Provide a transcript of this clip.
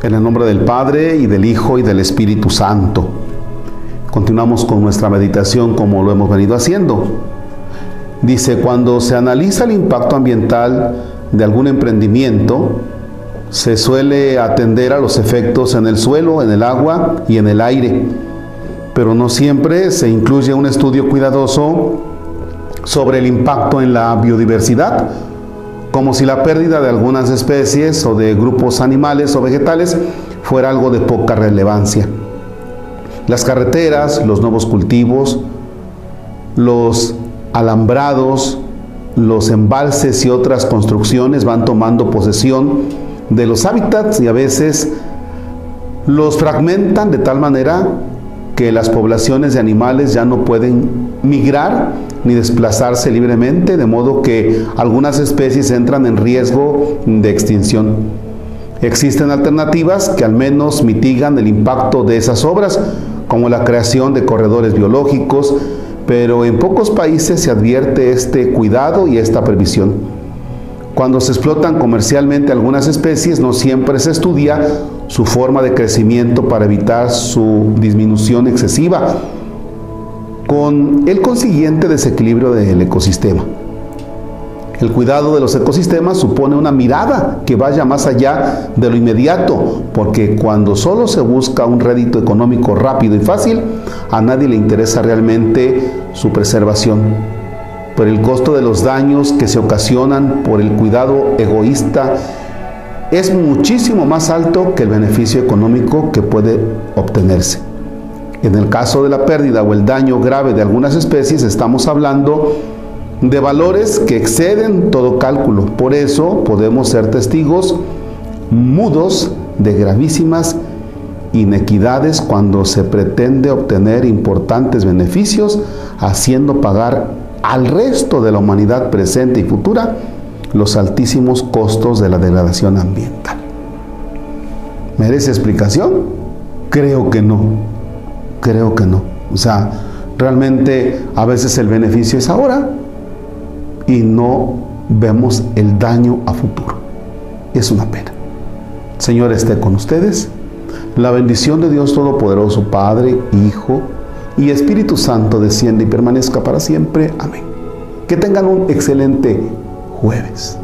En el nombre del Padre y del Hijo y del Espíritu Santo. Continuamos con nuestra meditación como lo hemos venido haciendo. Dice, cuando se analiza el impacto ambiental de algún emprendimiento, se suele atender a los efectos en el suelo, en el agua y en el aire, pero no siempre se incluye un estudio cuidadoso sobre el impacto en la biodiversidad como si la pérdida de algunas especies o de grupos animales o vegetales fuera algo de poca relevancia. Las carreteras, los nuevos cultivos, los alambrados, los embalses y otras construcciones van tomando posesión de los hábitats y a veces los fragmentan de tal manera que las poblaciones de animales ya no pueden migrar ni desplazarse libremente, de modo que algunas especies entran en riesgo de extinción. Existen alternativas que al menos mitigan el impacto de esas obras, como la creación de corredores biológicos, pero en pocos países se advierte este cuidado y esta previsión. Cuando se explotan comercialmente algunas especies, no siempre se estudia su forma de crecimiento para evitar su disminución excesiva, con el consiguiente desequilibrio del ecosistema. El cuidado de los ecosistemas supone una mirada que vaya más allá de lo inmediato, porque cuando solo se busca un rédito económico rápido y fácil, a nadie le interesa realmente su preservación. Pero el costo de los daños que se ocasionan por el cuidado egoísta es muchísimo más alto que el beneficio económico que puede obtenerse. En el caso de la pérdida o el daño grave de algunas especies, estamos hablando de valores que exceden todo cálculo. Por eso podemos ser testigos mudos de gravísimas inequidades cuando se pretende obtener importantes beneficios haciendo pagar al resto de la humanidad presente y futura los altísimos costos de la degradación ambiental. ¿Merece explicación? Creo que no. Creo que no. O sea, realmente a veces el beneficio es ahora y no vemos el daño a futuro. Es una pena. Señor esté con ustedes. La bendición de Dios Todopoderoso, Padre, Hijo y Espíritu Santo desciende y permanezca para siempre. Amén. Que tengan un excelente jueves.